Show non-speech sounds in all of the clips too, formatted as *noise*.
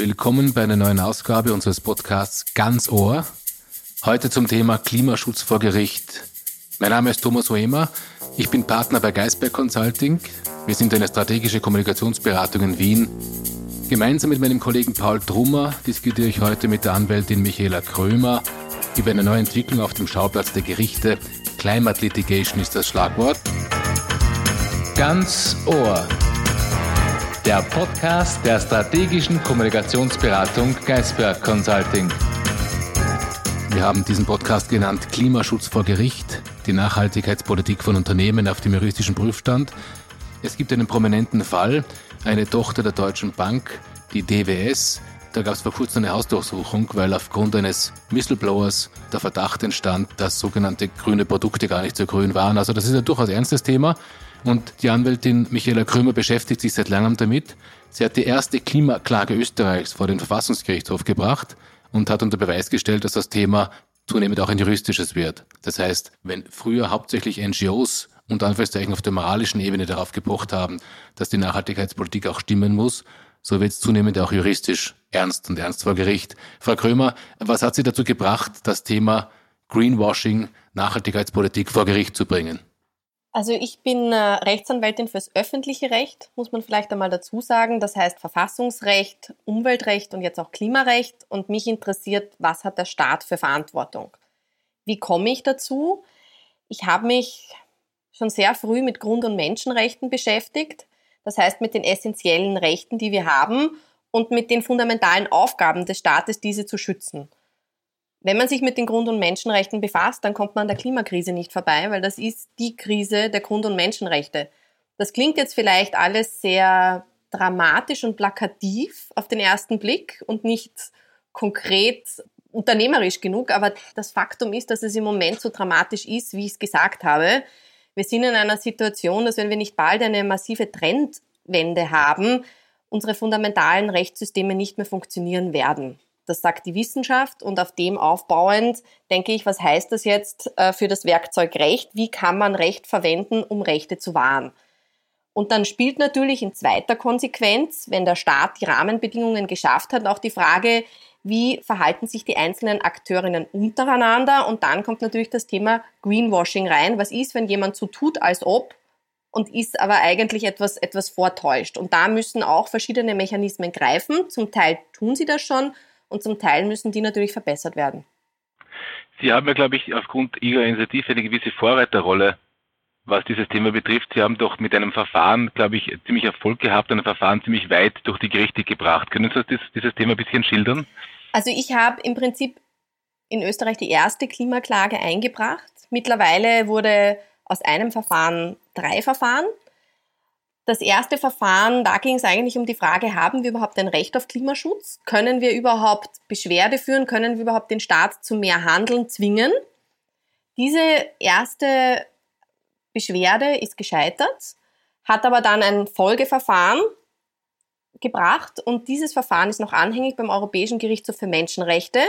Willkommen bei einer neuen Ausgabe unseres Podcasts Ganz Ohr. Heute zum Thema Klimaschutz vor Gericht. Mein Name ist Thomas Oemer. Ich bin Partner bei Geisberg Consulting. Wir sind eine strategische Kommunikationsberatung in Wien. Gemeinsam mit meinem Kollegen Paul Trummer diskutiere ich heute mit der Anwältin Michaela Krömer über eine neue Entwicklung auf dem Schauplatz der Gerichte. Climate Litigation ist das Schlagwort. Ganz Ohr der Podcast der strategischen Kommunikationsberatung Geisberg Consulting. Wir haben diesen Podcast genannt Klimaschutz vor Gericht, die Nachhaltigkeitspolitik von Unternehmen auf dem juristischen Prüfstand. Es gibt einen prominenten Fall, eine Tochter der Deutschen Bank, die DWS, da gab es vor kurzem eine Hausdurchsuchung, weil aufgrund eines Whistleblowers der Verdacht entstand, dass sogenannte grüne Produkte gar nicht so grün waren. Also das ist ein durchaus ernstes Thema. Und die Anwältin Michaela Krömer beschäftigt sich seit langem damit. Sie hat die erste Klimaklage Österreichs vor den Verfassungsgerichtshof gebracht und hat unter Beweis gestellt, dass das Thema zunehmend auch ein juristisches wird. Das heißt, wenn früher hauptsächlich NGOs unter Anführungszeichen auf der moralischen Ebene darauf gepocht haben, dass die Nachhaltigkeitspolitik auch stimmen muss, so wird es zunehmend auch juristisch ernst und ernst vor Gericht. Frau Krömer, was hat Sie dazu gebracht, das Thema Greenwashing, Nachhaltigkeitspolitik vor Gericht zu bringen? Also ich bin äh, Rechtsanwältin fürs öffentliche Recht, muss man vielleicht einmal dazu sagen. Das heißt Verfassungsrecht, Umweltrecht und jetzt auch Klimarecht. Und mich interessiert, was hat der Staat für Verantwortung? Wie komme ich dazu? Ich habe mich schon sehr früh mit Grund- und Menschenrechten beschäftigt. Das heißt mit den essentiellen Rechten, die wir haben und mit den fundamentalen Aufgaben des Staates, diese zu schützen. Wenn man sich mit den Grund- und Menschenrechten befasst, dann kommt man an der Klimakrise nicht vorbei, weil das ist die Krise der Grund- und Menschenrechte. Das klingt jetzt vielleicht alles sehr dramatisch und plakativ auf den ersten Blick und nicht konkret unternehmerisch genug, aber das Faktum ist, dass es im Moment so dramatisch ist, wie ich es gesagt habe. Wir sind in einer Situation, dass wenn wir nicht bald eine massive Trendwende haben, unsere fundamentalen Rechtssysteme nicht mehr funktionieren werden. Das sagt die Wissenschaft und auf dem aufbauend denke ich, was heißt das jetzt äh, für das Werkzeug Recht? Wie kann man Recht verwenden, um Rechte zu wahren? Und dann spielt natürlich in zweiter Konsequenz, wenn der Staat die Rahmenbedingungen geschafft hat, auch die Frage, wie verhalten sich die einzelnen Akteurinnen untereinander? Und dann kommt natürlich das Thema Greenwashing rein. Was ist, wenn jemand so tut, als ob und ist aber eigentlich etwas, etwas vortäuscht? Und da müssen auch verschiedene Mechanismen greifen. Zum Teil tun sie das schon, und zum Teil müssen die natürlich verbessert werden. Sie haben ja, glaube ich, aufgrund Ihrer Initiative eine gewisse Vorreiterrolle, was dieses Thema betrifft. Sie haben doch mit einem Verfahren, glaube ich, ziemlich Erfolg gehabt, ein Verfahren ziemlich weit durch die Gerichte gebracht. Können Sie das, dieses Thema ein bisschen schildern? Also ich habe im Prinzip in Österreich die erste Klimaklage eingebracht. Mittlerweile wurde aus einem Verfahren drei Verfahren. Das erste Verfahren, da ging es eigentlich um die Frage, haben wir überhaupt ein Recht auf Klimaschutz? Können wir überhaupt Beschwerde führen? Können wir überhaupt den Staat zu mehr Handeln zwingen? Diese erste Beschwerde ist gescheitert, hat aber dann ein Folgeverfahren gebracht und dieses Verfahren ist noch anhängig beim Europäischen Gerichtshof für Menschenrechte.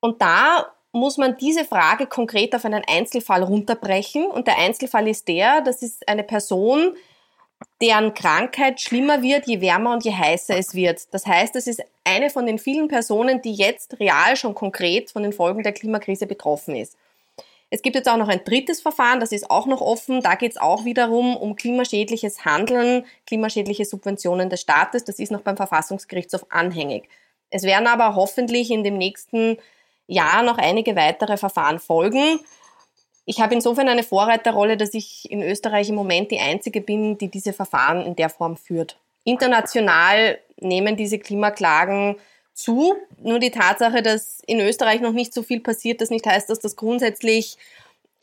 Und da muss man diese Frage konkret auf einen Einzelfall runterbrechen. Und der Einzelfall ist der, das ist eine Person, deren Krankheit schlimmer wird, je wärmer und je heißer es wird. Das heißt, es ist eine von den vielen Personen, die jetzt real schon konkret von den Folgen der Klimakrise betroffen ist. Es gibt jetzt auch noch ein drittes Verfahren, das ist auch noch offen. Da geht es auch wiederum um klimaschädliches Handeln, klimaschädliche Subventionen des Staates. Das ist noch beim Verfassungsgerichtshof anhängig. Es werden aber hoffentlich in dem nächsten Jahr noch einige weitere Verfahren folgen. Ich habe insofern eine Vorreiterrolle, dass ich in Österreich im Moment die Einzige bin, die diese Verfahren in der Form führt. International nehmen diese Klimaklagen zu. Nur die Tatsache, dass in Österreich noch nicht so viel passiert, das nicht heißt, dass das grundsätzlich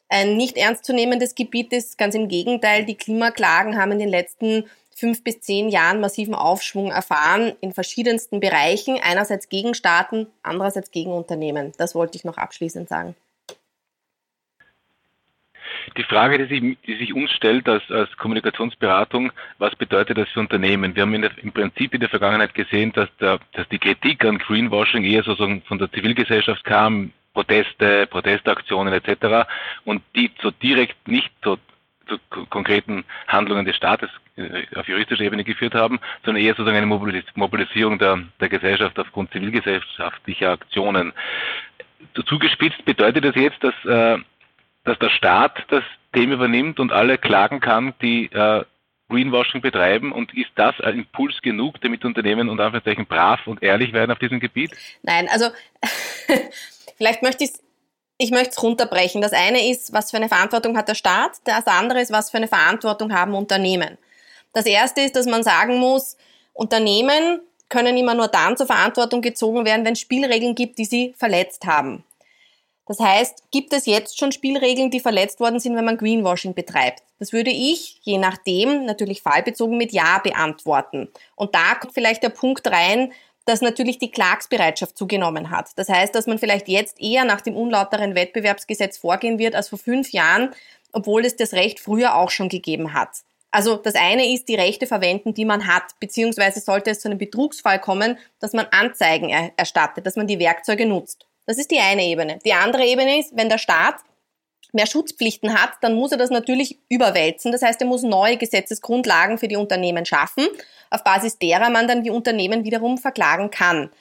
ein nicht ernstzunehmendes Gebiet ist. Ganz im Gegenteil, die Klimaklagen haben in den letzten fünf bis zehn Jahren massiven Aufschwung erfahren in verschiedensten Bereichen. Einerseits gegen Staaten, andererseits gegen Unternehmen. Das wollte ich noch abschließend sagen. Die Frage, die sich, die sich uns stellt als, als Kommunikationsberatung, was bedeutet das für Unternehmen? Wir haben der, im Prinzip in der Vergangenheit gesehen, dass, der, dass die Kritik an Greenwashing eher sozusagen von der Zivilgesellschaft kam, Proteste, Protestaktionen etc. und die so direkt nicht so zu konkreten Handlungen des Staates äh, auf juristischer Ebene geführt haben, sondern eher sozusagen eine Mobilisierung der, der Gesellschaft aufgrund zivilgesellschaftlicher Aktionen. Zugespitzt bedeutet das jetzt, dass, äh, dass der Staat das Thema übernimmt und alle klagen kann, die äh, Greenwashing betreiben und ist das ein Impuls genug, damit Unternehmen und Anführungszeichen brav und ehrlich werden auf diesem Gebiet? Nein, also *laughs* vielleicht möchte ich ich möchte es runterbrechen. Das eine ist, was für eine Verantwortung hat der Staat, das andere ist, was für eine Verantwortung haben Unternehmen. Das erste ist, dass man sagen muss, Unternehmen können immer nur dann zur Verantwortung gezogen werden, wenn es Spielregeln gibt, die sie verletzt haben. Das heißt, gibt es jetzt schon Spielregeln, die verletzt worden sind, wenn man Greenwashing betreibt? Das würde ich, je nachdem, natürlich fallbezogen mit Ja beantworten. Und da kommt vielleicht der Punkt rein, dass natürlich die Klagsbereitschaft zugenommen hat. Das heißt, dass man vielleicht jetzt eher nach dem unlauteren Wettbewerbsgesetz vorgehen wird als vor fünf Jahren, obwohl es das Recht früher auch schon gegeben hat. Also das eine ist die Rechte verwenden, die man hat, beziehungsweise sollte es zu einem Betrugsfall kommen, dass man Anzeigen erstattet, dass man die Werkzeuge nutzt. Das ist die eine Ebene. Die andere Ebene ist, wenn der Staat mehr Schutzpflichten hat, dann muss er das natürlich überwälzen. Das heißt, er muss neue Gesetzesgrundlagen für die Unternehmen schaffen, auf Basis derer man dann die Unternehmen wiederum verklagen kann.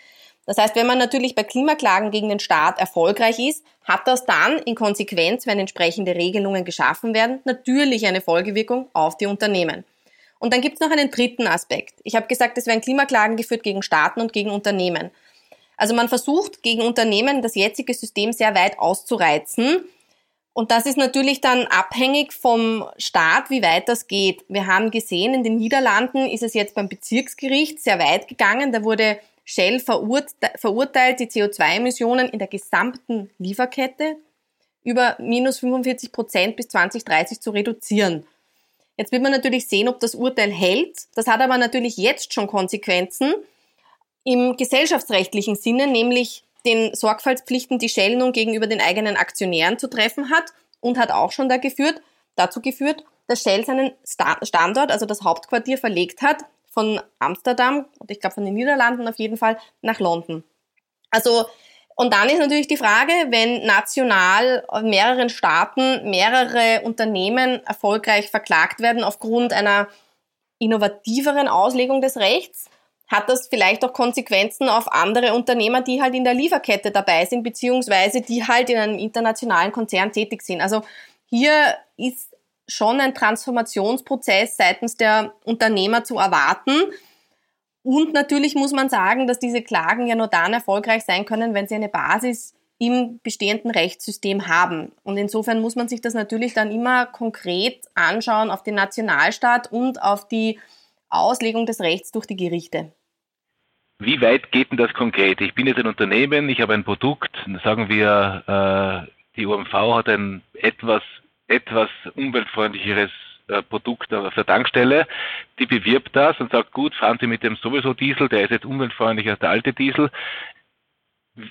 Das heißt, wenn man natürlich bei Klimaklagen gegen den Staat erfolgreich ist, hat das dann in Konsequenz, wenn entsprechende Regelungen geschaffen werden, natürlich eine Folgewirkung auf die Unternehmen. Und dann gibt es noch einen dritten Aspekt. Ich habe gesagt, es werden Klimaklagen geführt gegen Staaten und gegen Unternehmen. Also man versucht gegen Unternehmen das jetzige System sehr weit auszureizen und das ist natürlich dann abhängig vom Staat, wie weit das geht. Wir haben gesehen, in den Niederlanden ist es jetzt beim Bezirksgericht sehr weit gegangen. Da wurde Shell verurteilt, die CO2-Emissionen in der gesamten Lieferkette über minus 45 Prozent bis 2030 zu reduzieren. Jetzt wird man natürlich sehen, ob das Urteil hält. Das hat aber natürlich jetzt schon Konsequenzen im gesellschaftsrechtlichen Sinne, nämlich den Sorgfaltspflichten, die Shell nun gegenüber den eigenen Aktionären zu treffen hat und hat auch schon da geführt, dazu geführt, dass Shell seinen Standort, also das Hauptquartier, verlegt hat von Amsterdam und ich glaube von den Niederlanden auf jeden Fall nach London. Also und dann ist natürlich die Frage, wenn national in mehreren Staaten mehrere Unternehmen erfolgreich verklagt werden aufgrund einer innovativeren Auslegung des Rechts, hat das vielleicht auch Konsequenzen auf andere Unternehmer, die halt in der Lieferkette dabei sind, beziehungsweise die halt in einem internationalen Konzern tätig sind. Also hier ist schon ein Transformationsprozess seitens der Unternehmer zu erwarten. Und natürlich muss man sagen, dass diese Klagen ja nur dann erfolgreich sein können, wenn sie eine Basis im bestehenden Rechtssystem haben. Und insofern muss man sich das natürlich dann immer konkret anschauen auf den Nationalstaat und auf die Auslegung des Rechts durch die Gerichte. Wie weit geht denn das konkret? Ich bin jetzt ein Unternehmen, ich habe ein Produkt, sagen wir, äh, die OMV hat ein etwas, etwas umweltfreundlicheres äh, Produkt auf der Tankstelle, die bewirbt das und sagt, gut, fahren Sie mit dem sowieso Diesel, der ist jetzt umweltfreundlicher als der alte Diesel.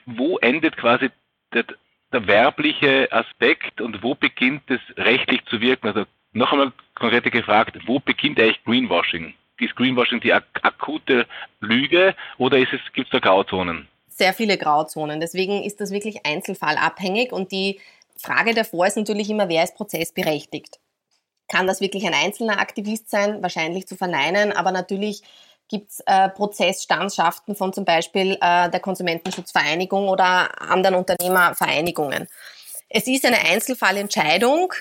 Wo endet quasi der, der werbliche Aspekt und wo beginnt es rechtlich zu wirken? Also noch einmal konkret gefragt, wo beginnt eigentlich Greenwashing? Ist Greenwashing die ak akute Lüge oder gibt es da Grauzonen? Sehr viele Grauzonen. Deswegen ist das wirklich einzelfallabhängig und die Frage davor ist natürlich immer, wer ist prozessberechtigt? Kann das wirklich ein einzelner Aktivist sein? Wahrscheinlich zu verneinen, aber natürlich gibt es äh, Prozessstandschaften von zum Beispiel äh, der Konsumentenschutzvereinigung oder anderen Unternehmervereinigungen. Es ist eine Einzelfallentscheidung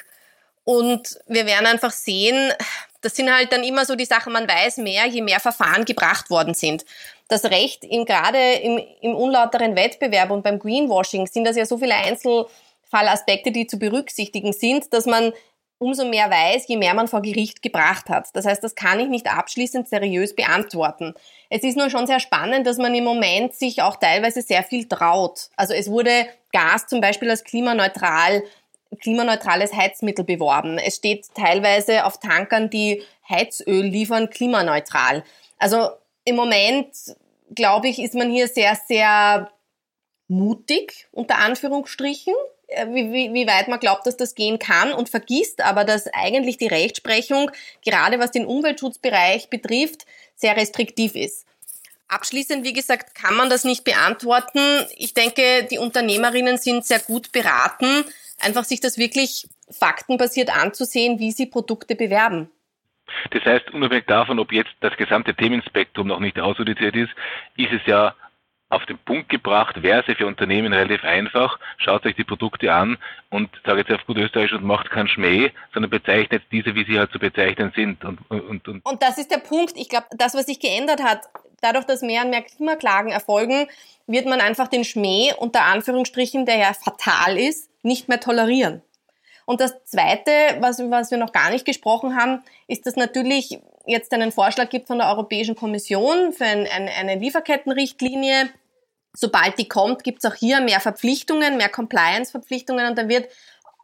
und wir werden einfach sehen, das sind halt dann immer so die Sachen, man weiß mehr, je mehr Verfahren gebracht worden sind. Das Recht, in, gerade im, im unlauteren Wettbewerb und beim Greenwashing sind das ja so viele Einzelfallaspekte, die zu berücksichtigen sind, dass man umso mehr weiß, je mehr man vor Gericht gebracht hat. Das heißt, das kann ich nicht abschließend seriös beantworten. Es ist nur schon sehr spannend, dass man im Moment sich auch teilweise sehr viel traut. Also es wurde Gas zum Beispiel als klimaneutral klimaneutrales Heizmittel beworben. Es steht teilweise auf Tankern, die Heizöl liefern, klimaneutral. Also im Moment, glaube ich, ist man hier sehr, sehr mutig, unter Anführungsstrichen, äh, wie, wie, wie weit man glaubt, dass das gehen kann und vergisst aber, dass eigentlich die Rechtsprechung, gerade was den Umweltschutzbereich betrifft, sehr restriktiv ist. Abschließend, wie gesagt, kann man das nicht beantworten. Ich denke, die Unternehmerinnen sind sehr gut beraten, einfach sich das wirklich faktenbasiert anzusehen, wie sie Produkte bewerben. Das heißt, unabhängig davon, ob jetzt das gesamte Themenspektrum noch nicht aussortiert ist, ist es ja auf den Punkt gebracht, wäre es für Unternehmen relativ einfach, schaut euch die Produkte an und sage jetzt auf gut Österreich und macht keinen Schmäh, sondern bezeichnet diese, wie sie halt zu bezeichnen sind. Und, und, und. und das ist der Punkt. Ich glaube, das, was sich geändert hat, dadurch, dass mehr und mehr Klimaklagen erfolgen, wird man einfach den Schmäh unter Anführungsstrichen, der ja fatal ist, nicht mehr tolerieren. Und das Zweite, was, was wir noch gar nicht gesprochen haben, ist, dass natürlich jetzt einen Vorschlag gibt von der Europäischen Kommission für ein, ein, eine Lieferkettenrichtlinie. Sobald die kommt, gibt es auch hier mehr Verpflichtungen, mehr Compliance-Verpflichtungen und da wird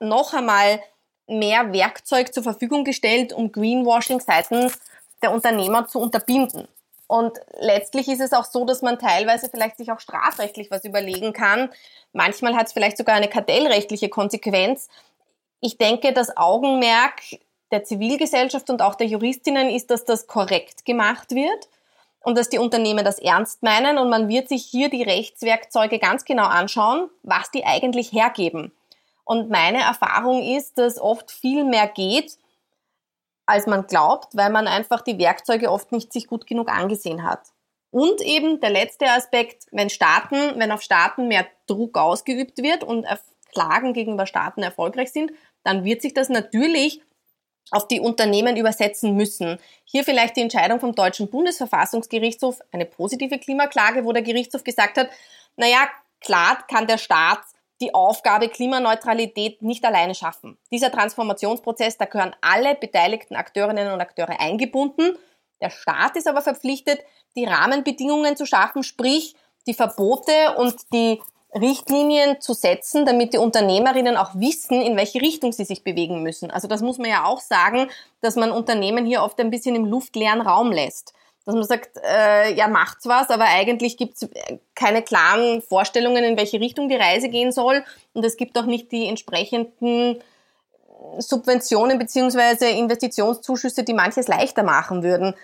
noch einmal mehr Werkzeug zur Verfügung gestellt, um Greenwashing seitens der Unternehmer zu unterbinden. Und letztlich ist es auch so, dass man teilweise vielleicht sich auch strafrechtlich was überlegen kann. Manchmal hat es vielleicht sogar eine kartellrechtliche Konsequenz, ich denke, das Augenmerk der Zivilgesellschaft und auch der Juristinnen ist, dass das korrekt gemacht wird und dass die Unternehmen das ernst meinen und man wird sich hier die Rechtswerkzeuge ganz genau anschauen, was die eigentlich hergeben. Und meine Erfahrung ist, dass oft viel mehr geht, als man glaubt, weil man einfach die Werkzeuge oft nicht sich gut genug angesehen hat. Und eben der letzte Aspekt, wenn Staaten, wenn auf Staaten mehr Druck ausgeübt wird und Klagen gegenüber Staaten erfolgreich sind, dann wird sich das natürlich auf die Unternehmen übersetzen müssen. Hier vielleicht die Entscheidung vom Deutschen Bundesverfassungsgerichtshof, eine positive Klimaklage, wo der Gerichtshof gesagt hat, naja, klar kann der Staat die Aufgabe Klimaneutralität nicht alleine schaffen. Dieser Transformationsprozess, da gehören alle beteiligten Akteurinnen und Akteure eingebunden. Der Staat ist aber verpflichtet, die Rahmenbedingungen zu schaffen, sprich die Verbote und die Richtlinien zu setzen, damit die Unternehmerinnen auch wissen, in welche Richtung sie sich bewegen müssen. Also das muss man ja auch sagen, dass man Unternehmen hier oft ein bisschen im luftleeren Raum lässt. Dass man sagt, äh, ja, macht's was, aber eigentlich gibt's keine klaren Vorstellungen, in welche Richtung die Reise gehen soll. Und es gibt auch nicht die entsprechenden Subventionen beziehungsweise Investitionszuschüsse, die manches leichter machen würden.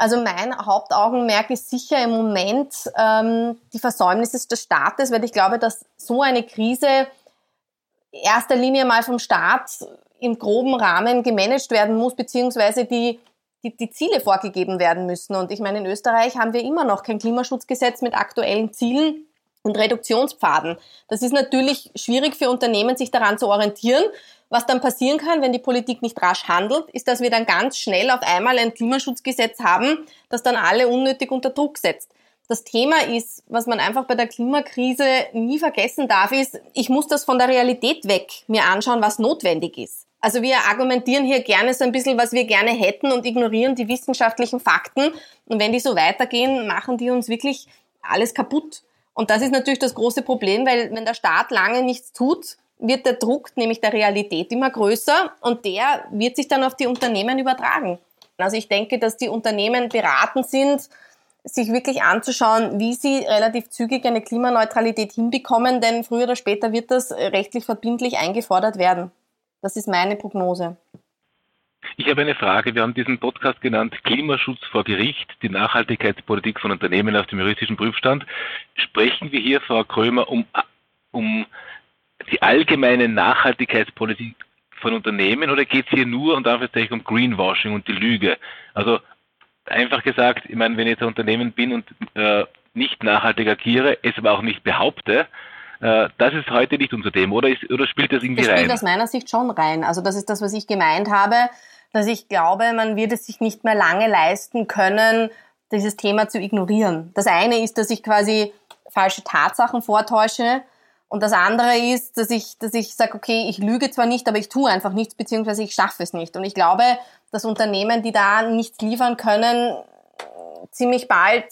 Also mein Hauptaugenmerk ist sicher im Moment ähm, die Versäumnisse des Staates, weil ich glaube, dass so eine Krise erster Linie mal vom Staat im groben Rahmen gemanagt werden muss, beziehungsweise die, die, die Ziele vorgegeben werden müssen. Und ich meine, in Österreich haben wir immer noch kein Klimaschutzgesetz mit aktuellen Zielen und Reduktionspfaden. Das ist natürlich schwierig für Unternehmen, sich daran zu orientieren. Was dann passieren kann, wenn die Politik nicht rasch handelt, ist, dass wir dann ganz schnell auf einmal ein Klimaschutzgesetz haben, das dann alle unnötig unter Druck setzt. Das Thema ist, was man einfach bei der Klimakrise nie vergessen darf, ist, ich muss das von der Realität weg mir anschauen, was notwendig ist. Also wir argumentieren hier gerne so ein bisschen, was wir gerne hätten und ignorieren die wissenschaftlichen Fakten. Und wenn die so weitergehen, machen die uns wirklich alles kaputt. Und das ist natürlich das große Problem, weil wenn der Staat lange nichts tut, wird der Druck nämlich der Realität immer größer und der wird sich dann auf die Unternehmen übertragen. Also ich denke, dass die Unternehmen beraten sind, sich wirklich anzuschauen, wie sie relativ zügig eine Klimaneutralität hinbekommen, denn früher oder später wird das rechtlich verbindlich eingefordert werden. Das ist meine Prognose. Ich habe eine Frage. Wir haben diesen Podcast genannt Klimaschutz vor Gericht, die Nachhaltigkeitspolitik von Unternehmen auf dem juristischen Prüfstand. Sprechen wir hier, Frau Krömer, um, um die allgemeine Nachhaltigkeitspolitik von Unternehmen oder geht es hier nur und Anführungszeichen um Greenwashing und die Lüge? Also einfach gesagt, ich meine, wenn ich jetzt ein Unternehmen bin und äh, nicht nachhaltig agiere, es aber auch nicht behaupte, das ist heute nicht unser Thema, oder, ist, oder spielt das irgendwie das rein? Das spielt aus meiner Sicht schon rein. Also das ist das, was ich gemeint habe, dass ich glaube, man wird es sich nicht mehr lange leisten können, dieses Thema zu ignorieren. Das eine ist, dass ich quasi falsche Tatsachen vortäusche, und das andere ist, dass ich, dass ich sage, okay, ich lüge zwar nicht, aber ich tue einfach nichts, beziehungsweise ich schaffe es nicht. Und ich glaube, dass Unternehmen, die da nichts liefern können, ziemlich bald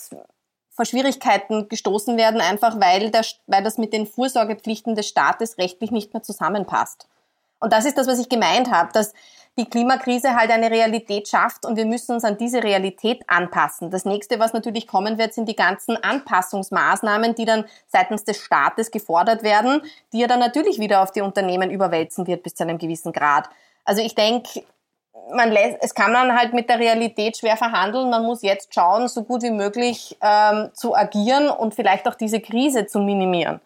vor Schwierigkeiten gestoßen werden, einfach weil, der, weil das mit den Vorsorgepflichten des Staates rechtlich nicht mehr zusammenpasst. Und das ist das, was ich gemeint habe, dass die Klimakrise halt eine Realität schafft und wir müssen uns an diese Realität anpassen. Das nächste, was natürlich kommen wird, sind die ganzen Anpassungsmaßnahmen, die dann seitens des Staates gefordert werden, die er dann natürlich wieder auf die Unternehmen überwälzen wird bis zu einem gewissen Grad. Also ich denke, man lässt, es kann man halt mit der Realität schwer verhandeln. Man muss jetzt schauen, so gut wie möglich ähm, zu agieren und vielleicht auch diese Krise zu minimieren.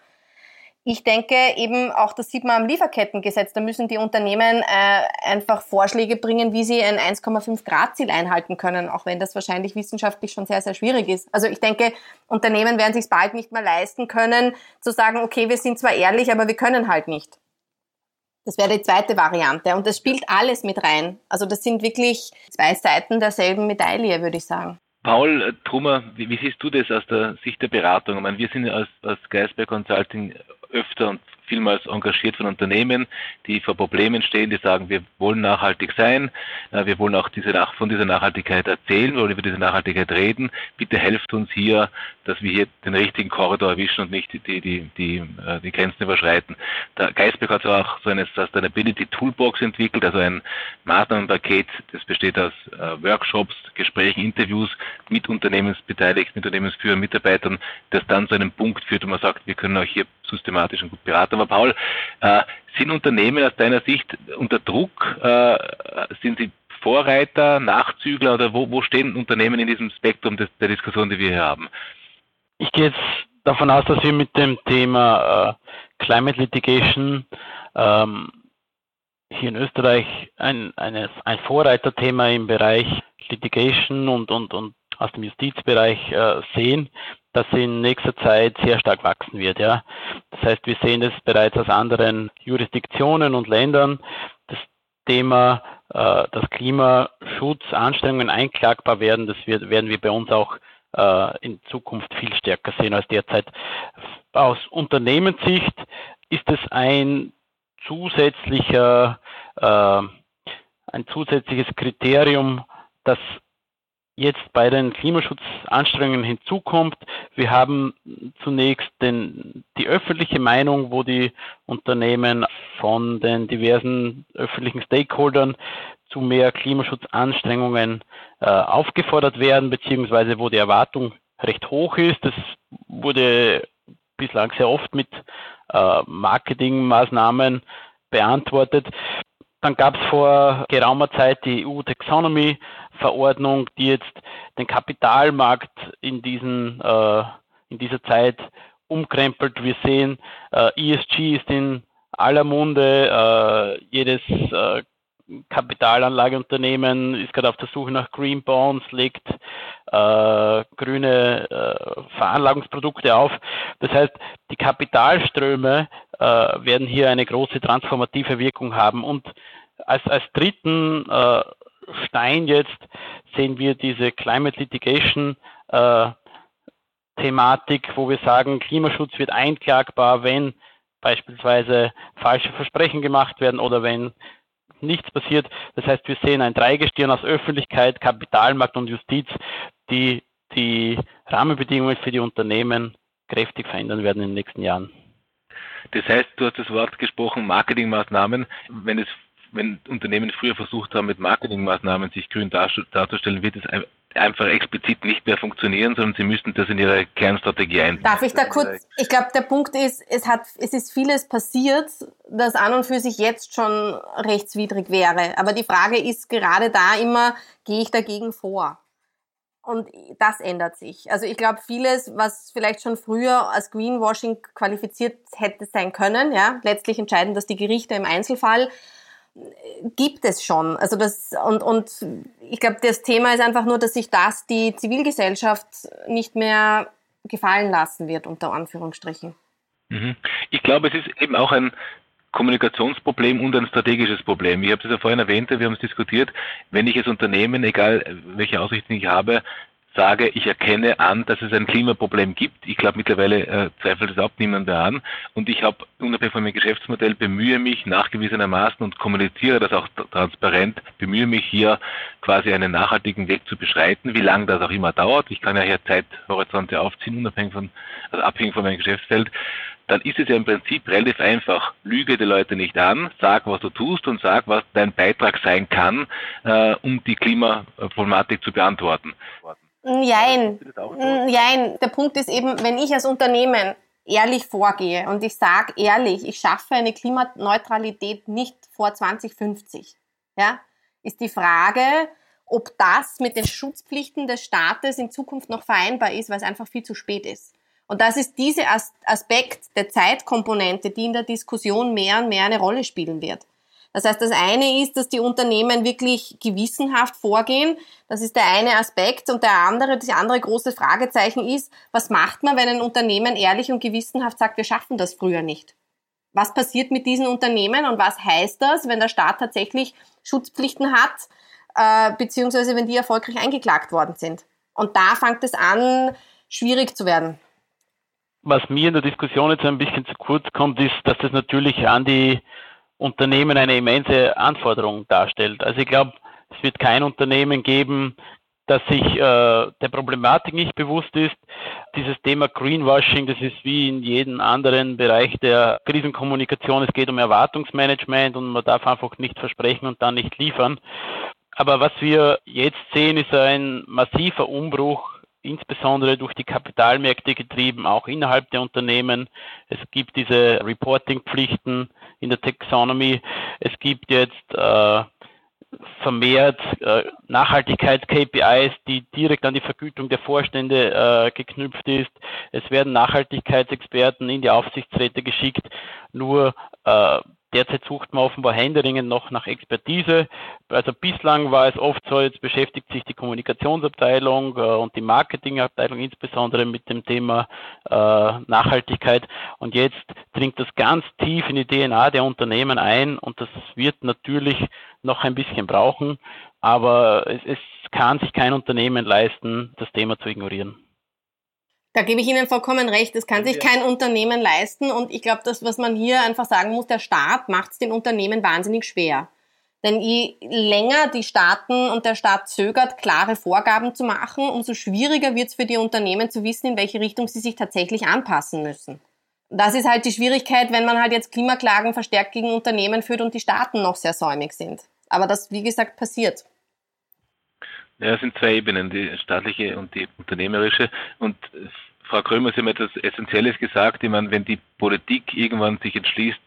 Ich denke eben, auch das sieht man am Lieferkettengesetz, da müssen die Unternehmen äh, einfach Vorschläge bringen, wie sie ein 1,5 Grad Ziel einhalten können, auch wenn das wahrscheinlich wissenschaftlich schon sehr, sehr schwierig ist. Also ich denke, Unternehmen werden sich bald nicht mehr leisten können, zu sagen, okay, wir sind zwar ehrlich, aber wir können halt nicht. Das wäre die zweite Variante. Und das spielt alles mit rein. Also das sind wirklich zwei Seiten derselben Medaille, würde ich sagen. Paul Trummer, wie, wie, siehst du das aus der Sicht der Beratung? Ich meine, wir sind als, als Geisberg Consulting öfter und vielmals engagiert von Unternehmen, die vor Problemen stehen, die sagen, wir wollen nachhaltig sein, äh, wir wollen auch diese, von dieser Nachhaltigkeit erzählen, wir wollen über diese Nachhaltigkeit reden. Bitte helft uns hier, dass wir hier den richtigen Korridor erwischen und nicht die, die, die, die, äh, die Grenzen überschreiten. Der Geisberg hat auch so eine Sustainability Toolbox entwickelt, also ein Maßnahmenpaket, das besteht aus äh, Workshops, Gesprächen, Interviews mit Unternehmensbeteiligten, Unternehmensführern, Mitarbeitern, das dann zu einem Punkt führt, wo man sagt, wir können euch hier systematisch und gut beraten. Aber Paul, äh, sind Unternehmen aus deiner Sicht unter Druck? Äh, sind sie Vorreiter, Nachzügler oder wo, wo stehen Unternehmen in diesem Spektrum des, der Diskussion, die wir hier haben? Ich gehe jetzt davon aus, dass wir mit dem Thema äh, Climate Litigation ähm, hier in Österreich ein, eine, ein Vorreiterthema im Bereich Litigation und, und, und aus dem Justizbereich äh, sehen das in nächster Zeit sehr stark wachsen wird. Ja. Das heißt, wir sehen es bereits aus anderen Jurisdiktionen und Ländern. Das Thema, äh, dass Klimaschutzanstrengungen einklagbar werden, das wird, werden wir bei uns auch äh, in Zukunft viel stärker sehen als derzeit. Aus Unternehmenssicht ist es ein zusätzlicher, äh, ein zusätzliches Kriterium, das jetzt bei den Klimaschutzanstrengungen hinzukommt. Wir haben zunächst den, die öffentliche Meinung, wo die Unternehmen von den diversen öffentlichen Stakeholdern zu mehr Klimaschutzanstrengungen äh, aufgefordert werden, beziehungsweise wo die Erwartung recht hoch ist. Das wurde bislang sehr oft mit äh, Marketingmaßnahmen beantwortet. Dann gab es vor geraumer Zeit die EU-Taxonomy-Verordnung, die jetzt den Kapitalmarkt in, diesen, äh, in dieser Zeit umkrempelt. Wir sehen, äh, ESG ist in aller Munde. Äh, jedes äh, Kapitalanlageunternehmen ist gerade auf der Suche nach Green Bonds, legt äh, grüne äh, Veranlagungsprodukte auf. Das heißt, die Kapitalströme äh, werden hier eine große transformative Wirkung haben. Und als, als dritten äh, Stein jetzt sehen wir diese Climate Litigation äh, Thematik, wo wir sagen, Klimaschutz wird einklagbar, wenn beispielsweise falsche Versprechen gemacht werden oder wenn nichts passiert. Das heißt, wir sehen ein Dreigestirn aus Öffentlichkeit, Kapitalmarkt und Justiz, die die Rahmenbedingungen für die Unternehmen kräftig verändern werden in den nächsten Jahren. Das heißt, du hast das Wort gesprochen, Marketingmaßnahmen. Wenn es wenn Unternehmen früher versucht haben, mit Marketingmaßnahmen sich grün darzustellen, wird es einfach explizit nicht mehr funktionieren, sondern sie müssten das in ihre Kernstrategie einbauen. Darf ich da kurz, ich glaube, der Punkt ist, es hat, es ist vieles passiert, das an und für sich jetzt schon rechtswidrig wäre. Aber die Frage ist gerade da immer, gehe ich dagegen vor? Und das ändert sich. Also ich glaube, vieles, was vielleicht schon früher als Greenwashing qualifiziert hätte sein können, ja, letztlich entscheiden das die Gerichte im Einzelfall gibt es schon. Also das, und, und ich glaube, das Thema ist einfach nur, dass sich das die Zivilgesellschaft nicht mehr gefallen lassen wird, unter Anführungsstrichen. Mhm. Ich glaube, es ist eben auch ein Kommunikationsproblem und ein strategisches Problem. Ich habe das ja vorhin erwähnt, wir haben es diskutiert. Wenn ich als Unternehmen, egal welche Aussichten ich habe, sage, ich erkenne an, dass es ein Klimaproblem gibt. Ich glaube, mittlerweile äh, zweifelt es auch niemand mehr an. Und ich habe unabhängig von meinem Geschäftsmodell bemühe mich nachgewiesenermaßen und kommuniziere das auch transparent, bemühe mich hier quasi einen nachhaltigen Weg zu beschreiten, wie lange das auch immer dauert. Ich kann ja hier Zeithorizonte aufziehen, unabhängig von, also abhängig von meinem Geschäftsfeld dann ist es ja im Prinzip relativ einfach. Lüge die Leute nicht an, sag, was du tust und sag, was dein Beitrag sein kann, äh, um die Klimaproblematik zu beantworten. Jein. Jein. Der Punkt ist eben, wenn ich als Unternehmen ehrlich vorgehe und ich sage ehrlich, ich schaffe eine Klimaneutralität nicht vor 2050, ja, ist die Frage, ob das mit den Schutzpflichten des Staates in Zukunft noch vereinbar ist, weil es einfach viel zu spät ist. Und das ist dieser Aspekt der Zeitkomponente, die in der Diskussion mehr und mehr eine Rolle spielen wird. Das heißt, das eine ist, dass die Unternehmen wirklich gewissenhaft vorgehen. Das ist der eine Aspekt. Und der andere, das andere große Fragezeichen ist, was macht man, wenn ein Unternehmen ehrlich und gewissenhaft sagt, wir schaffen das früher nicht? Was passiert mit diesen Unternehmen und was heißt das, wenn der Staat tatsächlich Schutzpflichten hat, äh, beziehungsweise wenn die erfolgreich eingeklagt worden sind? Und da fängt es an, schwierig zu werden. Was mir in der Diskussion jetzt ein bisschen zu kurz kommt, ist, dass das natürlich an die Unternehmen eine immense Anforderung darstellt. Also ich glaube, es wird kein Unternehmen geben, das sich äh, der Problematik nicht bewusst ist. Dieses Thema Greenwashing, das ist wie in jedem anderen Bereich der Krisenkommunikation. Es geht um Erwartungsmanagement und man darf einfach nicht versprechen und dann nicht liefern. Aber was wir jetzt sehen, ist ein massiver Umbruch insbesondere durch die Kapitalmärkte getrieben, auch innerhalb der Unternehmen. Es gibt diese Reporting-Pflichten in der Taxonomy. Es gibt jetzt äh, vermehrt äh, Nachhaltigkeits-KPIs, die direkt an die Vergütung der Vorstände äh, geknüpft ist. Es werden Nachhaltigkeitsexperten in die Aufsichtsräte geschickt. Nur äh, Derzeit sucht man offenbar händeringend noch nach Expertise. Also bislang war es oft so, jetzt beschäftigt sich die Kommunikationsabteilung äh, und die Marketingabteilung insbesondere mit dem Thema äh, Nachhaltigkeit. Und jetzt dringt das ganz tief in die DNA der Unternehmen ein und das wird natürlich noch ein bisschen brauchen. Aber es, es kann sich kein Unternehmen leisten, das Thema zu ignorieren. Da gebe ich Ihnen vollkommen recht. Das kann sich kein Unternehmen leisten. Und ich glaube, das, was man hier einfach sagen muss, der Staat macht es den Unternehmen wahnsinnig schwer. Denn je länger die Staaten und der Staat zögert, klare Vorgaben zu machen, umso schwieriger wird es für die Unternehmen zu wissen, in welche Richtung sie sich tatsächlich anpassen müssen. Das ist halt die Schwierigkeit, wenn man halt jetzt Klimaklagen verstärkt gegen Unternehmen führt und die Staaten noch sehr säumig sind. Aber das, wie gesagt, passiert. Ja, es sind zwei Ebenen, die staatliche und die unternehmerische. Und äh, Frau Krömer, Sie haben etwas Essentielles gesagt. Ich meine, wenn die Politik irgendwann sich entschließt,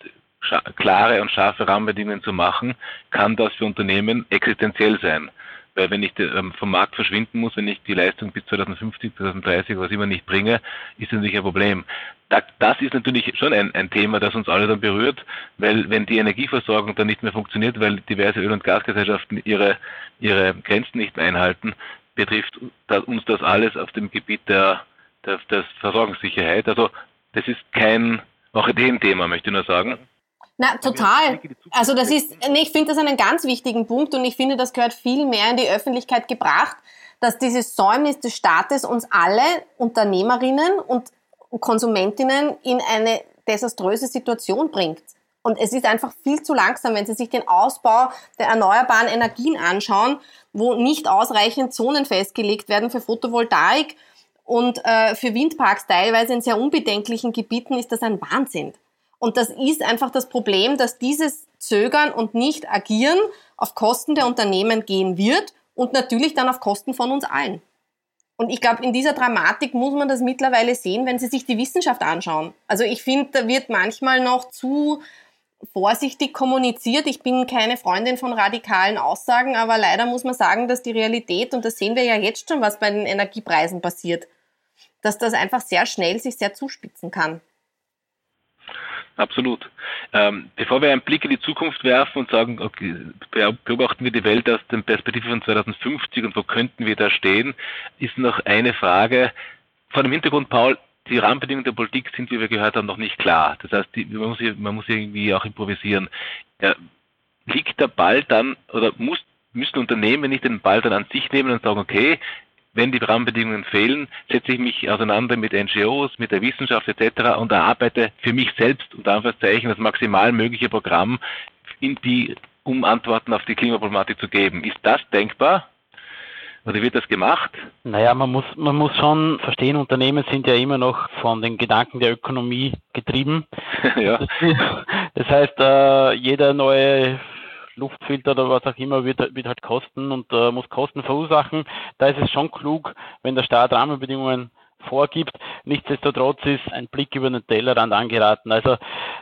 klare und scharfe Rahmenbedingungen zu machen, kann das für Unternehmen existenziell sein. Weil wenn ich ähm, vom Markt verschwinden muss, wenn ich die Leistung bis 2050, 2030, was immer nicht bringe, ist natürlich ein Problem. Das ist natürlich schon ein, ein Thema, das uns alle dann berührt, weil wenn die Energieversorgung dann nicht mehr funktioniert, weil diverse Öl- und Gasgesellschaften ihre, ihre Grenzen nicht einhalten, betrifft uns das alles auf dem Gebiet der, der, der Versorgungssicherheit. Also das ist kein Orchideenthema, möchte ich nur sagen. Na, total. Also das ist, nee, ich finde das einen ganz wichtigen Punkt und ich finde, das gehört viel mehr in die Öffentlichkeit gebracht, dass dieses Säumnis des Staates uns alle Unternehmerinnen und Konsumentinnen in eine desaströse Situation bringt. Und es ist einfach viel zu langsam, wenn Sie sich den Ausbau der erneuerbaren Energien anschauen, wo nicht ausreichend Zonen festgelegt werden für Photovoltaik und äh, für Windparks teilweise in sehr unbedenklichen Gebieten ist das ein Wahnsinn. Und das ist einfach das Problem, dass dieses Zögern und nicht agieren auf Kosten der Unternehmen gehen wird und natürlich dann auf Kosten von uns allen. Und ich glaube, in dieser Dramatik muss man das mittlerweile sehen, wenn Sie sich die Wissenschaft anschauen. Also ich finde, da wird manchmal noch zu vorsichtig kommuniziert. Ich bin keine Freundin von radikalen Aussagen, aber leider muss man sagen, dass die Realität, und das sehen wir ja jetzt schon, was bei den Energiepreisen passiert, dass das einfach sehr schnell sich sehr zuspitzen kann. Absolut. Ähm, bevor wir einen Blick in die Zukunft werfen und sagen, okay, beobachten wir die Welt aus der Perspektive von 2050 und wo könnten wir da stehen, ist noch eine Frage. Vor dem Hintergrund, Paul, die Rahmenbedingungen der Politik sind, wie wir gehört haben, noch nicht klar. Das heißt, die, man, muss, man, muss, irgendwie auch improvisieren. Ja, liegt der Ball dann, oder muss, müssen Unternehmen nicht den Ball dann an sich nehmen und sagen, okay, wenn die Rahmenbedingungen fehlen, setze ich mich auseinander mit NGOs, mit der Wissenschaft etc. und erarbeite für mich selbst unter Anführungszeichen das maximal mögliche Programm, in die, um Antworten auf die Klimaproblematik zu geben. Ist das denkbar? Oder wird das gemacht? Naja, man muss, man muss schon verstehen, Unternehmen sind ja immer noch von den Gedanken der Ökonomie getrieben. *laughs* ja. Das heißt, äh, jeder neue Luftfilter oder was auch immer wird, wird halt kosten und äh, muss Kosten verursachen. Da ist es schon klug, wenn der Staat Rahmenbedingungen vorgibt. Nichtsdestotrotz ist ein Blick über den Tellerrand angeraten. Also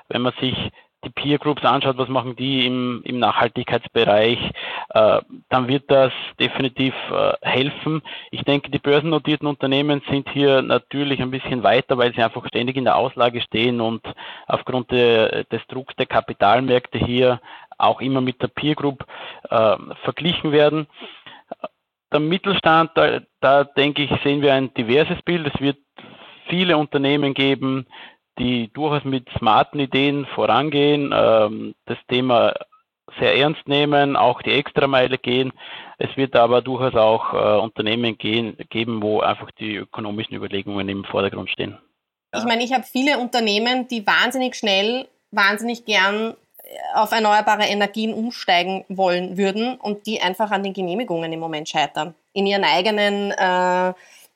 wenn man sich die Peer Groups anschaut, was machen die im, im Nachhaltigkeitsbereich, äh, dann wird das definitiv äh, helfen. Ich denke, die börsennotierten Unternehmen sind hier natürlich ein bisschen weiter, weil sie einfach ständig in der Auslage stehen und aufgrund de, des Drucks der Kapitalmärkte hier auch immer mit der Peer Group äh, verglichen werden. Der Mittelstand, da, da denke ich, sehen wir ein diverses Bild. Es wird viele Unternehmen geben, die durchaus mit smarten Ideen vorangehen, ähm, das Thema sehr ernst nehmen, auch die Extrameile gehen. Es wird aber durchaus auch äh, Unternehmen gehen, geben, wo einfach die ökonomischen Überlegungen im Vordergrund stehen. Ich meine, ich habe viele Unternehmen, die wahnsinnig schnell, wahnsinnig gern auf erneuerbare Energien umsteigen wollen würden und die einfach an den Genehmigungen im Moment scheitern. In ihren eigenen äh,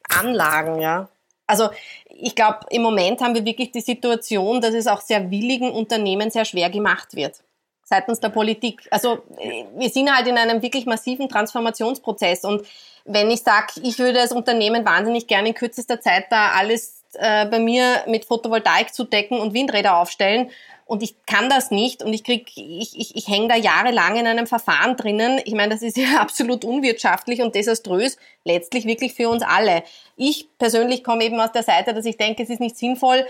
Anlagen, ja. Also ich glaube, im Moment haben wir wirklich die Situation, dass es auch sehr willigen Unternehmen sehr schwer gemacht wird seitens der Politik. Also wir sind halt in einem wirklich massiven Transformationsprozess und wenn ich sage, ich würde als Unternehmen wahnsinnig gerne in kürzester Zeit da alles äh, bei mir mit Photovoltaik zu decken und Windräder aufstellen und ich kann das nicht und ich krieg, ich, ich, ich hänge da jahrelang in einem Verfahren drinnen. Ich meine, das ist ja *laughs* absolut unwirtschaftlich und desaströs, letztlich wirklich für uns alle. Ich persönlich komme eben aus der Seite, dass ich denke, es ist nicht sinnvoll,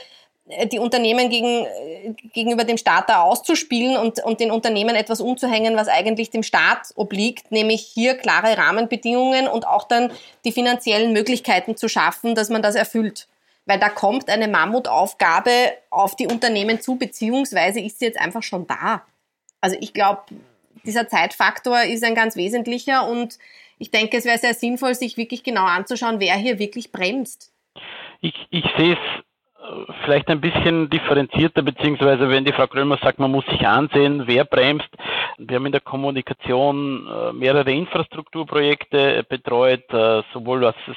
äh, die Unternehmen gegen, äh, gegenüber dem Staat da auszuspielen und, und den Unternehmen etwas umzuhängen, was eigentlich dem Staat obliegt, nämlich hier klare Rahmenbedingungen und auch dann die finanziellen Möglichkeiten zu schaffen, dass man das erfüllt weil da kommt eine Mammutaufgabe auf die Unternehmen zu, beziehungsweise ist sie jetzt einfach schon da. Also ich glaube, dieser Zeitfaktor ist ein ganz wesentlicher und ich denke, es wäre sehr sinnvoll, sich wirklich genau anzuschauen, wer hier wirklich bremst. Ich, ich sehe es äh, vielleicht ein bisschen differenzierter, beziehungsweise wenn die Frau Krömer sagt, man muss sich ansehen, wer bremst. Wir haben in der Kommunikation äh, mehrere Infrastrukturprojekte betreut, äh, sowohl was es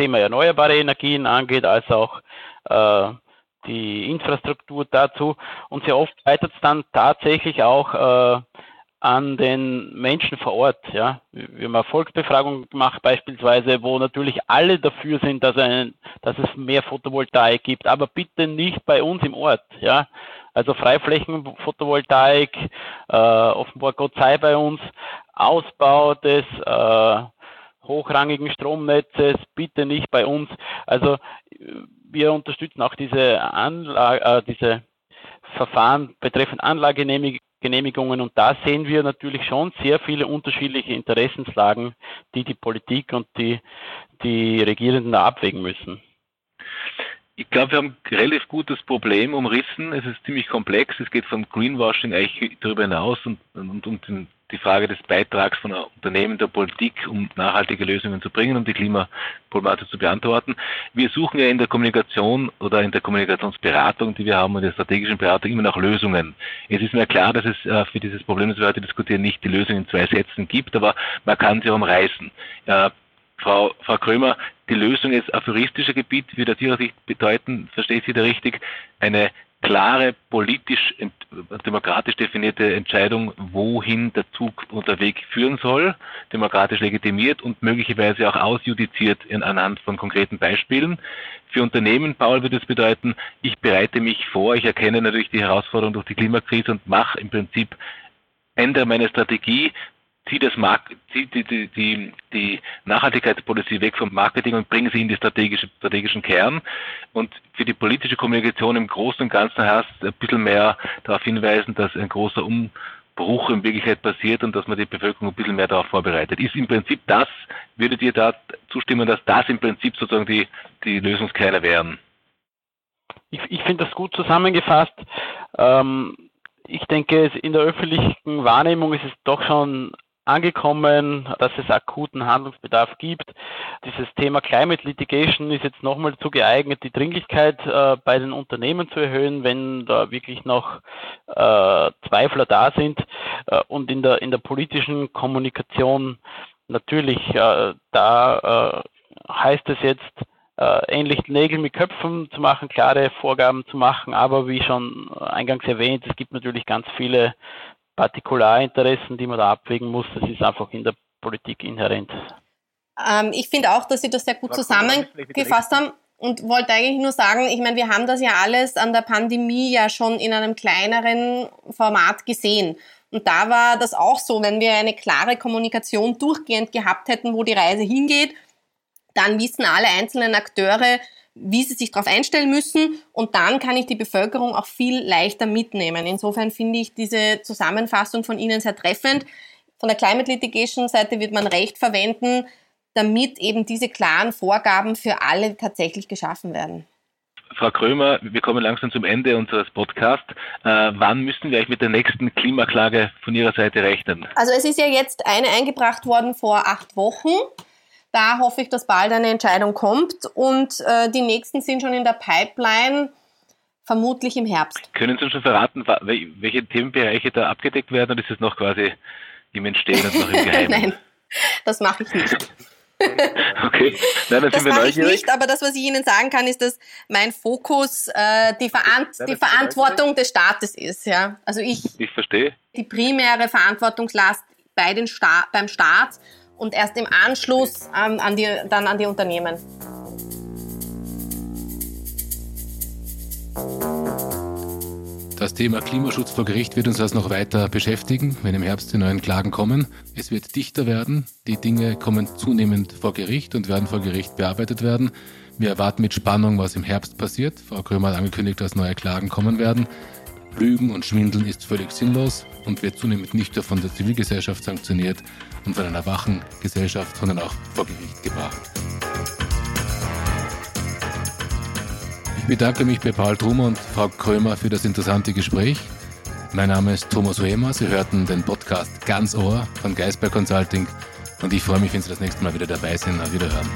Thema erneuerbare Energien angeht, als auch äh, die Infrastruktur dazu. Und sehr oft scheitert es dann tatsächlich auch äh, an den Menschen vor Ort. Ja. Wir haben eine Volksbefragung gemacht beispielsweise, wo natürlich alle dafür sind, dass, ein, dass es mehr Photovoltaik gibt, aber bitte nicht bei uns im Ort. Ja. Also Freiflächen-Photovoltaik, äh, offenbar Gott sei bei uns, Ausbau des äh, hochrangigen Stromnetzes, bitte nicht bei uns. Also wir unterstützen auch diese, Anlage, äh, diese Verfahren betreffend Anlagegenehmigungen und da sehen wir natürlich schon sehr viele unterschiedliche Interessenslagen, die die Politik und die, die Regierenden da abwägen müssen. Ich glaube, wir haben ein relativ gutes Problem umrissen. Es ist ziemlich komplex. Es geht von Greenwashing eigentlich darüber hinaus und, und, und den die Frage des Beitrags von Unternehmen der Politik, um nachhaltige Lösungen zu bringen, um die Klimaproblematik zu beantworten. Wir suchen ja in der Kommunikation oder in der Kommunikationsberatung, die wir haben, und der strategischen Beratung immer nach Lösungen. Es ist mir klar, dass es äh, für dieses Problem, das wir heute diskutieren, nicht die Lösung in zwei Sätzen gibt, aber man kann sie umreißen. Frau, Frau Krömer, die Lösung ist aphoristischer Gebiet, würde aus Ihrer Sicht bedeuten, verstehe ich Sie da richtig, eine klare, politisch, demokratisch definierte Entscheidung, wohin der Zug und der Weg führen soll, demokratisch legitimiert und möglicherweise auch ausjudiziert in, anhand von konkreten Beispielen. Für Unternehmen, Paul, würde es bedeuten, ich bereite mich vor, ich erkenne natürlich die Herausforderung durch die Klimakrise und mache im Prinzip ändere meine Strategie, ziehe das Mark zieh die, die, die, die Nachhaltigkeitspolitik weg vom Marketing und bringe sie in den strategische, strategischen Kern. Und für die politische Kommunikation im Großen und Ganzen heißt ein bisschen mehr darauf hinweisen, dass ein großer Umbruch in Wirklichkeit passiert und dass man die Bevölkerung ein bisschen mehr darauf vorbereitet. Ist im Prinzip das, würdet ihr da zustimmen, dass das im Prinzip sozusagen die, die Lösungskerne wären? Ich, ich finde das gut zusammengefasst. Ähm, ich denke, in der öffentlichen Wahrnehmung ist es doch schon angekommen, dass es akuten Handlungsbedarf gibt. Dieses Thema Climate Litigation ist jetzt nochmal zu geeignet, die Dringlichkeit äh, bei den Unternehmen zu erhöhen, wenn da wirklich noch äh, Zweifler da sind. Äh, und in der, in der politischen Kommunikation natürlich, äh, da äh, heißt es jetzt, äh, ähnlich Nägel mit Köpfen zu machen, klare Vorgaben zu machen, aber wie schon eingangs erwähnt, es gibt natürlich ganz viele Partikularinteressen, die man da abwägen muss. Das ist einfach in der Politik inhärent. Ähm, ich finde auch, dass Sie das sehr gut zusammengefasst haben. und wollte eigentlich nur sagen, ich meine, wir haben das ja alles an der Pandemie ja schon in einem kleineren Format gesehen. Und da war das auch so, wenn wir eine klare Kommunikation durchgehend gehabt hätten, wo die Reise hingeht, dann wissen alle einzelnen Akteure, wie sie sich darauf einstellen müssen und dann kann ich die Bevölkerung auch viel leichter mitnehmen. Insofern finde ich diese Zusammenfassung von Ihnen sehr treffend. Von der Climate Litigation Seite wird man Recht verwenden, damit eben diese klaren Vorgaben für alle tatsächlich geschaffen werden. Frau Krömer, wir kommen langsam zum Ende unseres Podcasts. Äh, wann müssen wir eigentlich mit der nächsten Klimaklage von Ihrer Seite rechnen? Also es ist ja jetzt eine eingebracht worden vor acht Wochen. Da hoffe ich, dass bald eine Entscheidung kommt und äh, die nächsten sind schon in der Pipeline, vermutlich im Herbst. Können Sie uns schon verraten, welche Themenbereiche da abgedeckt werden oder ist es noch quasi im Entstehen und noch im *laughs* Geheimen? Nein, das mache ich nicht. *laughs* Okay, Nein, das mache ich nicht, aber das, was ich Ihnen sagen kann, ist, dass mein Fokus äh, die, Verant die Verantwortung des Staates ist. Ja? Also ich, ich verstehe. Die primäre Verantwortungslast bei den Sta beim Staat und erst im Anschluss ähm, an die, dann an die Unternehmen. Das Thema Klimaschutz vor Gericht wird uns also noch weiter beschäftigen, wenn im Herbst die neuen Klagen kommen. Es wird dichter werden. Die Dinge kommen zunehmend vor Gericht und werden vor Gericht bearbeitet werden. Wir erwarten mit Spannung, was im Herbst passiert. Frau Krömer hat angekündigt, dass neue Klagen kommen werden. Lügen und Schwindeln ist völlig sinnlos und wird zunehmend nicht nur von der Zivilgesellschaft sanktioniert und von einer wachen Gesellschaft, sondern auch vor Gericht gebracht. Ich bedanke mich bei Paul Trummer und Frau Krömer für das interessante Gespräch. Mein Name ist Thomas Huemer. Sie hörten den Podcast Ganz Ohr von Geisberg Consulting und ich freue mich, wenn Sie das nächste Mal wieder dabei sind. Auf Wiederhören.